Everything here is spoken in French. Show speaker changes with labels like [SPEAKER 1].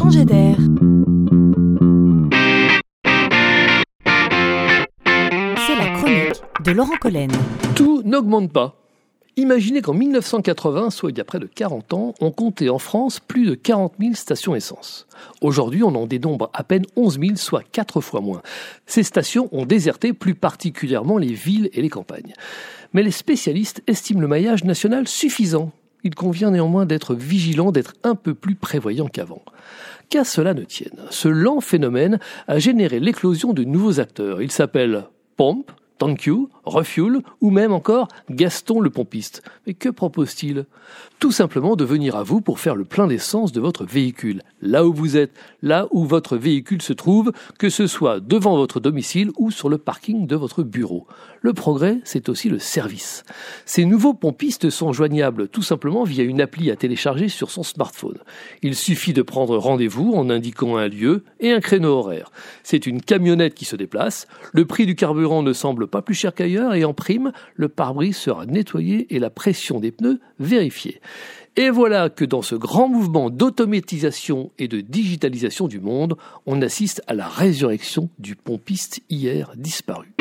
[SPEAKER 1] changer d'air. C'est la chronique de Laurent Collen.
[SPEAKER 2] Tout n'augmente pas. Imaginez qu'en 1980, soit il y a près de 40 ans, on comptait en France plus de 40 000 stations essence. Aujourd'hui, on en dénombre à peine 11 000, soit 4 fois moins. Ces stations ont déserté plus particulièrement les villes et les campagnes. Mais les spécialistes estiment le maillage national suffisant. Il convient néanmoins d'être vigilant, d'être un peu plus prévoyant qu'avant. Qu'à cela ne tienne, ce lent phénomène a généré l'éclosion de nouveaux acteurs. Ils s'appellent Pompe, Thank You, Refuel ou même encore Gaston le pompiste. Mais que propose-t-il? Tout simplement de venir à vous pour faire le plein d'essence de votre véhicule, là où vous êtes, là où votre véhicule se trouve, que ce soit devant votre domicile ou sur le parking de votre bureau. Le progrès, c'est aussi le service. Ces nouveaux pompistes sont joignables tout simplement via une appli à télécharger sur son smartphone. Il suffit de prendre rendez-vous en indiquant un lieu et un créneau horaire. C'est une camionnette qui se déplace, le prix du carburant ne semble pas plus cher qu'ailleurs et en prime, le pare-brise sera nettoyé et la pression des pneus vérifiée. Et voilà que dans ce grand mouvement d'automatisation et de digitalisation du monde, on assiste à la résurrection du pompiste hier disparu.